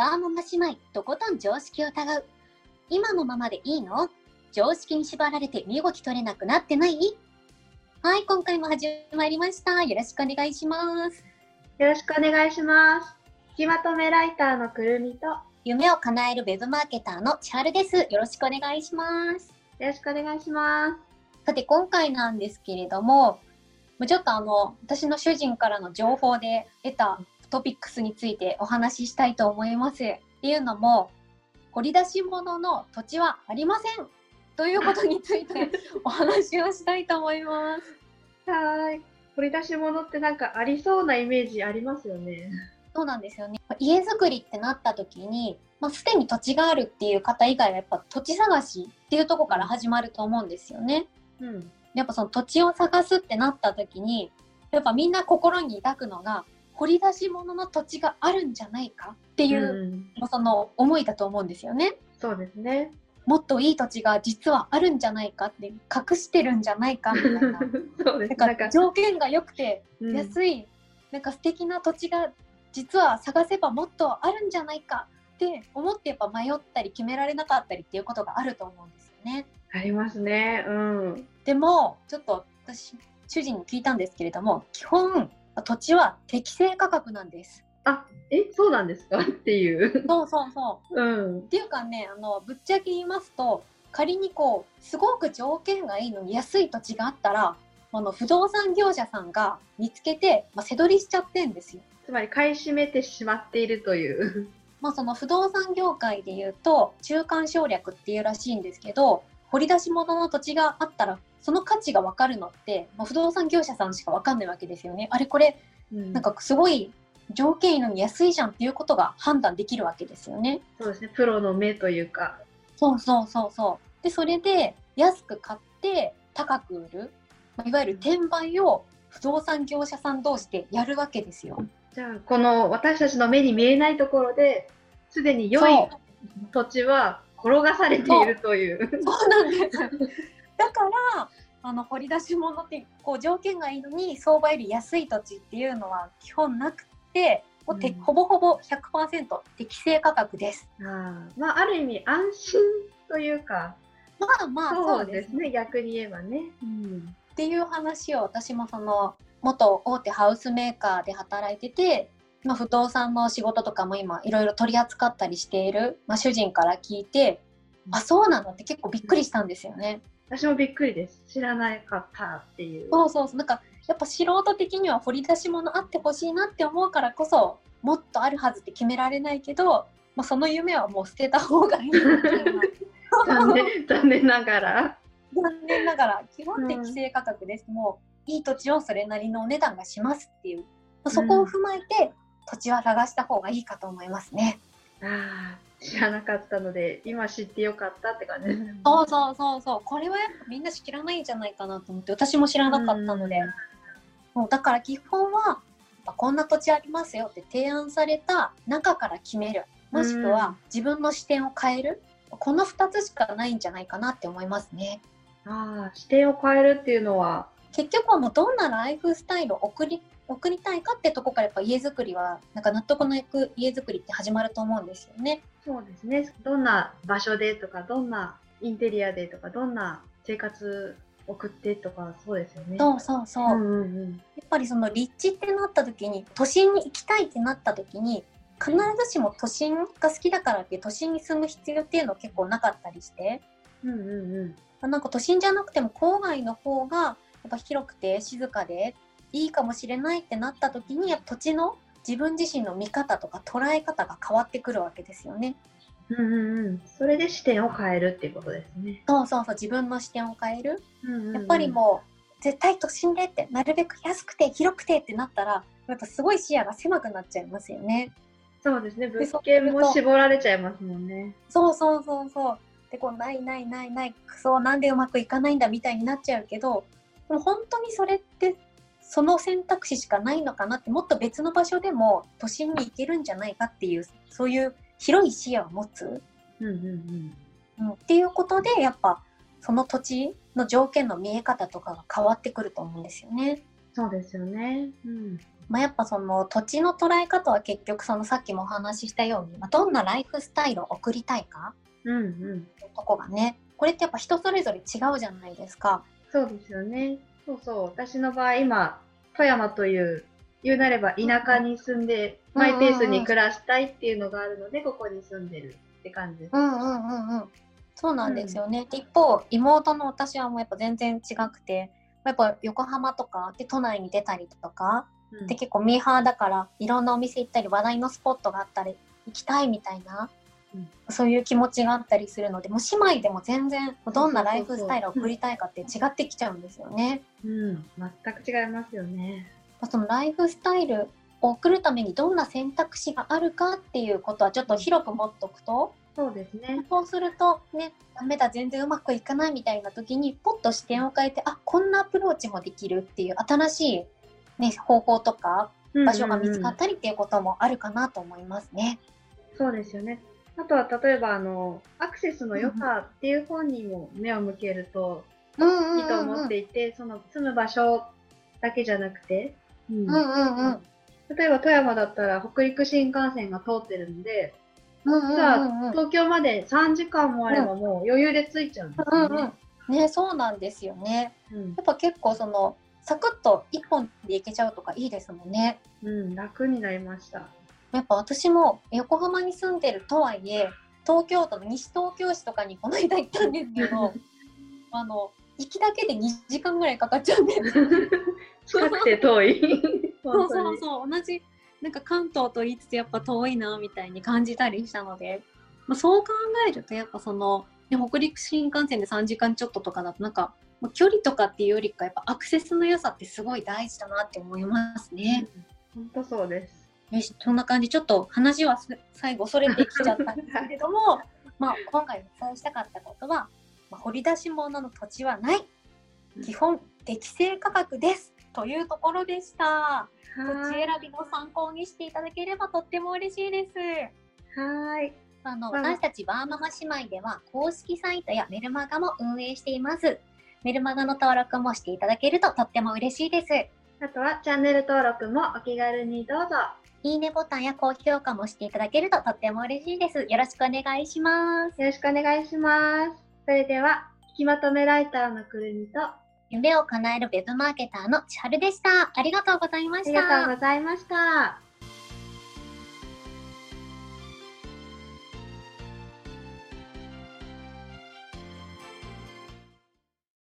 バーママ姉妹、とことん常識を疑う。今のままでいいの？常識に縛られて身動き取れなくなってない？はい、今回も始まりました。よろしくお願いします。よろしくお願いします。引きまとめライターのくるみと、よ夢を叶えるウェブマーケターの千春です。よろしくお願いします。ろしくお願いします。さて、今回なんですけれども、もうちょっとあの、私の主人からの情報で得たトピックスについてお話ししたいと思います。っていうのも、掘り出し物の土地はありませんということについて お話をしたいと思います。はーい。掘り出し物ってなんかありそうなイメージありますよね。そうなんですよね。家づくりってなった時に、まあ、すでに土地があるっていう方以外はやっぱ土地探しっていうところから始まると思うんですよね。うん。やっぱその土地を探すってなった時に、やっぱみんな心に抱くのが、掘り出し物の土地があるんじゃないかっていう、うその思いだと思うんですよね。そうですね。もっといい土地が実はあるんじゃないかって、隠してるんじゃないかみたいな。そうです。なんか条件が良くてうん安い、なんか素敵な土地が実は探せばもっとあるんじゃないかって思ってやっぱ迷ったり決められなかったりっていうことがあると思うんですよね。ありますね。うん。でもちょっと私主人に聞いたんですけれども基本土地は適正価格なんです。あ、え、そうなんですか？っていう。そうそうそう。うんっ。ていうかねあのぶっちゃけ言いますと仮にこうすごく条件がいいのに安い土地があったらあの不動産業者さんが見つけて、まあ、背取りしちゃってんですよ。つまり買い占めてしまっているという。まあ、その不動産業界でいうと中間省略っていうらしいんですけど掘り出し物の土地があったらその価値が分かるのって、まあ、不動産業者さんしか分かんないわけですよね。あれこれうんなんかすごい条件いいのに安いじゃんっていうことが判断できるわけですよね。そうですね。プロの目というか。そうそうそうそう。でそれで安く買って高く売る、まあ、いわゆる転売を不動産業者さん同士でやるわけですよ。じゃあ、この私たちの目に見えないところで、すでに良い土地は転がされているという。そうなんです。だから、あの掘り出し物ってこう条件がいいのに相場より安い土地っていうのは基本なくて、もうてうんほぼほぼ100%適正価格です。あーまあ、ある意味安心というか、まあまあそそううですすでね、逆に言えばね。うんっていう話を私もその元大手ハウスメーカーで働いてて、まあ、不動産の仕事とかも今いろいろ取り扱ったりしている、まあ、主人から聞いて、あそうなのって結構びっくりしたんですよね。私もびっくりです。知らなかったっていう。そうそうそうなんかやっぱ素人的には掘り出し物あってほしいなって思うからこそもっとあるはずって決められないけど、まあ、その夢はもう捨てた方がいい残念、残念ながら。残念ながら基本適正価格です、もういい土地をそれなりのお値段がしますっていう、まあそこを踏まえて土地は探した方がいいかと思いますね。ああ、知らなかったので、今知ってよかったって感じ。ですね。そうそうそうそう。これはやっぱみんな知らないんじゃないかなと思って私も知らなかったので、もうだから基本はこんな土地ありますよって提案された中から決める。もしくうん。は自分の視点を変える。この2つしかないんじゃないかなって思いますね。ああ、視点を変えるっていうのは、結局はもうどんなライフスタイルを送り送りたいかってとこからやっぱ家づくりはなんか納得のいく家づくりって始まると思うんですよね。そうですね。どんな場所でとか、どんなインテリアでとか、どんな生活送ってとか、そうですよね。そうそうそう。うんうんうん。やっぱりその立地ってなった時に都心に行きたいってなった時に必ずしも都心が好きだからって都心に住む必要っていうのは結構なかったりしてうんうんうん。まあなんか都心じゃなくても郊外の方がやっぱ広くて静かでいいかもしれないってなった時に土地の自分自身の見方とか捉え方が変わってくるわけですよね。うんうんうん。それで視点を変えるっていうことですね。そうそうそう自分の視点を変える。うんうんうんやっぱりもう絶対都心でってなるべく安くて広くてってなったらやっぱすごい視野が狭くなっちゃいますよね。そうですね。で物件も絞られちゃいますもんね。そうそうそうそう。でこうないないないないクソなんでうまくいかないんだみたいになっちゃうけどでも本当にそれってその選択肢しかないのかなってもっと別の場所でも都心に行けるんじゃないかっていうそういう広い視野を持つ、うんうんうん。うん、っていうことでやっぱその土地の条件の見え方とかが変わってくると思うんですよね。そうですよね。うん。まあ、やっぱその土地の捉え方は結局そのさっきもお話ししたように、まあ、どんなライフスタイルを送りたいかうんうん。とこがねこれってやっぱ人それぞれ違うじゃないですか。そうですよね。そうそう。私の場合、今、富山という、言うなれば田舎に住んで、うんマイペースに暮らしたいっていうのがあるので、ここに住んでるって感じです。うんうんうんうん。そうなんですよね。で一方妹の私はもうやっぱ全然違くてやっぱ横浜とかで都内に出たりとかうんで結構ミーハーだからいろんなお店行ったり話題のスポットがあったり行きたいみたいな、うんそういう気持ちがあったりするのでもう姉妹でも全然どんなライフスタイルを送りたいかって違ってきちゃうんですよね。うん。全く違いますよね。まあそのライフスタイルを送るためにどんな選択肢があるかっていうことはちょっと広く持っとくとそうですね。そうするとねダメだ全然うまくいかないみたいな時にポッと視点を変えてあこんなアプローチもできるっていう新しい、ね、方法とか場所が見つかったりっていうこともあるかなと思いますね。そうですよね。あとは例えばあのアクセスの良さっていう方にも目を向けるとうんいいと思っていて、その住む場所だけじゃなくて、うんうんうんうん例えば富山だったら北陸新幹線が通ってるんで、うんうんじゃあうんうん東京まで3時間もあればもう余裕で着いちゃうんですよね。ねそうなんですよね。うんやっぱ結構そのサクッと一本で行けちゃうとかいいですもんね。うん、楽になりました。やっぱ私も横浜に住んでるとはいえ東京都の西東京市とかにこの間行ったんですけど あの行きだけで2時間ぐらいかかっちゃうんです 近くて遠い。そうそうそう同じなんか関東と言いつつやっぱ遠いなみたいに感じたりしたので、まあ、そう考えるとやっぱその、ね、北陸新幹線で3時間ちょっととかだとなんか、まあ距離とかっていうよりかやっぱアクセスの良さってすごい大事だなって思いますね。本当そうです。よしそんな感じちょっと話はす最後それてきちゃったんですけれどもまあ今回お伝えしたかったことは、まあ、掘り出し物の土地はない基本適正価格ですというところでした。土地選びの参考にしていただければとっても嬉しいです。はーい。あの、まあ私たちバーママ姉妹では公式サイトやメルマガも運営しています。メルマガの登録もしていただけるととっても嬉しいです。あとはチャンネル登録もお気軽にどうぞ。いいねボタンや高評価もしていただけるととっても嬉しいです。よろしくお願いします。よろしくお願いします。それでは、引きまとめライターのくるみと、あ夢を叶えるウェブマーケターの千春でした。ありがとうございまりした。がとうございました。